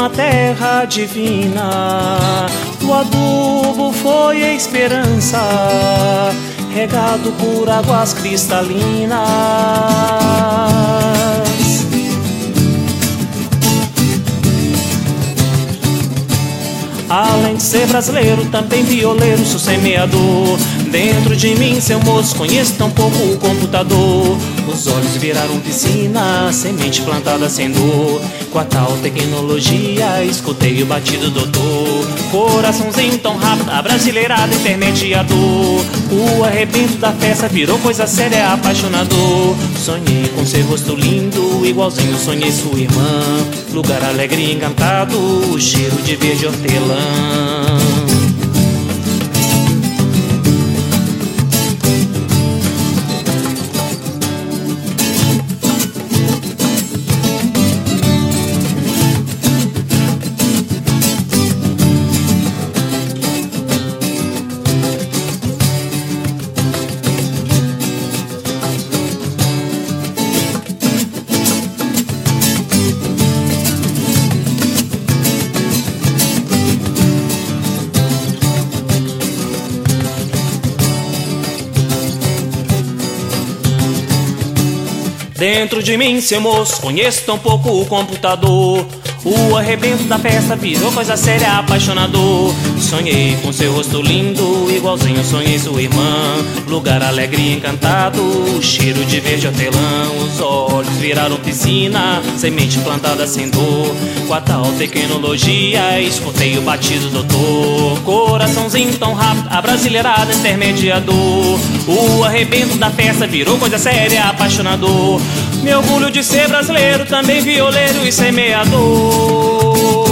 uma terra divina. O adubo foi a esperança, regado por águas cristalinas. Além de ser brasileiro, também violeiro, sou semeador. Dentro de mim, seu moço, conheço tão pouco o computador. Os olhos viraram piscina, semente plantada sem dor. Com a tal tecnologia, escutei o batido doutor. Coraçãozinho tão rápido, a brasileirada intermediador. O arrebento da festa virou coisa séria, apaixonador. Sonhei com seu rosto lindo, igualzinho sonhei sua irmã. Lugar alegre e encantado, cheiro de verde hortelã. Dentro de mim, seu moço, conheço tão pouco o computador. O arrebento da festa virou coisa séria, apaixonador. Sonhei com seu rosto lindo, igualzinho sonhei sua irmã. Lugar alegre e encantado, cheiro de verde hortelã. Os olhos viraram piscina, semente plantada sem dor. Com a tal tecnologia, escutei o batido doutor. Tão rápido, a brasileirada intermediador. O arrebento da festa virou coisa séria, apaixonador. Meu orgulho de ser brasileiro, também violeiro e semeador.